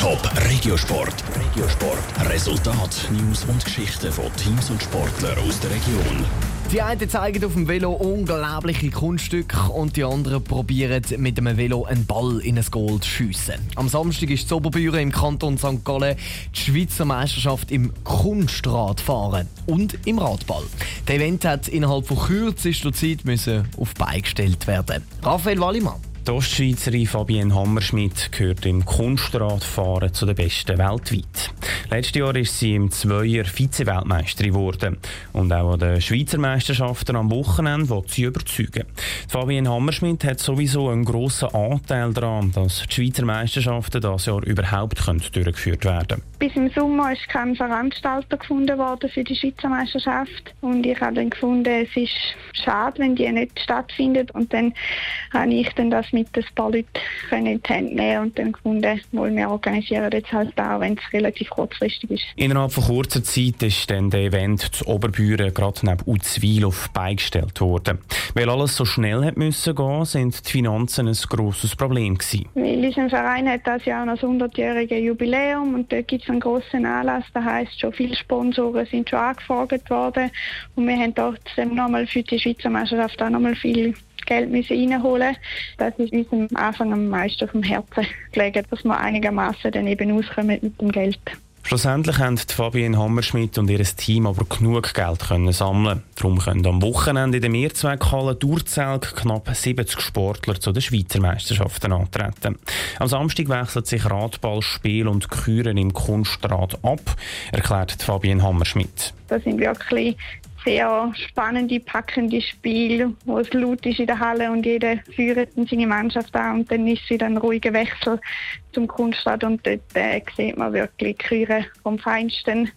Top Regiosport. Regiosport. Resultat, News und Geschichten von Teams und Sportlern aus der Region. Die einen zeigen auf dem Velo unglaubliche Kunststücke und die anderen probieren mit dem Velo einen Ball in ein Goal zu schiessen. Am Samstag ist die Oberbühre im Kanton St. Gallen die Schweizer Meisterschaft im Kunstradfahren und im Radball. Der Event hat innerhalb von kürzester Zeit müssen auf beigestellt werden. Raphael Wallimann. Die Ostschweizerin Fabienne Hammerschmidt gehört im Kunstradfahren zu den Besten weltweit. Letztes Jahr ist sie im Zweier Vize-Weltmeisterin geworden. Und auch an den Schweizer Meisterschaften am Wochenende will sie überzeugen. Fabienne Hammerschmidt hat sowieso einen grossen Anteil daran, dass die Schweizer Meisterschaften dieses Jahr überhaupt durchgeführt werden können. Bis im Sommer ist kein Veranstalter gefunden worden für die Schweizer Meisterschaft. Und ich habe dann gefunden, es ist schade, wenn die nicht stattfindet. Und dann habe ich dann das mit ein paar Leuten in die Hände nehmen und dann gefunden, wollen wir organisieren jetzt halt auch, wenn es relativ kurzfristig ist. Innerhalb von kurzer Zeit ist dann der Event zu Oberbüren gerade neben Uzwil auf beigestellt worden. Weil alles so schnell hat müssen gehen, sind die Finanzen ein grosses Problem gewesen. Weil unser Verein hat das Jahr noch das 100-jährige Jubiläum und dort gibt es einen grossen Anlass. Das heisst, schon viele Sponsoren sind schon angefragt worden und wir haben trotzdem nochmal für die Schweizer Meisterschaft auch nochmal viel Geld müssen reinholen Das ist uns am Anfang am meisten vom Herzen gelegen, dass wir einigermaßen dann eben auskommen mit dem Geld. Schlussendlich haben Fabienne Hammerschmidt und ihr Team aber genug Geld können sammeln. Darum können am Wochenende in der Mehrzweckhalle Durzelt knapp 70 Sportler zu den Schweizer Meisterschaften antreten. Am Samstag wechselt sich Radball, Spiel und Küren im Kunstrad ab, erklärt Fabienne Hammerschmidt. Das sind wirklich sehr spannende, packende Spiele, wo es laut ist in der Halle und jeder führt seine Mannschaft an und dann ist wieder ein ruhiger Wechsel zum Kunststadt und dort äh, sieht man wirklich Küre vom Feinsten.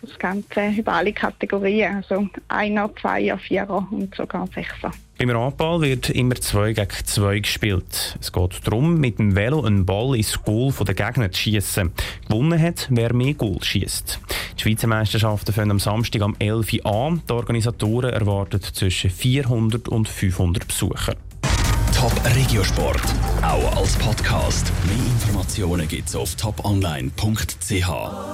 Das Ganze über alle Kategorien, also Einer, Zweier, Vierer und sogar Sechser. Beim Radball wird immer 2 gegen 2 gespielt. Es geht darum, mit dem Velo einen Ball ins Goal der Gegner zu schießen. Gewonnen hat, wer mehr Goal schießt. Die Schweizer Meisterschaften fangen am Samstag am 11 Uhr an. Die Organisatoren erwarten zwischen 400 und 500 Besucher. Top Regiosport, auch als Podcast. Mehr Informationen gibt's auf toponline.ch.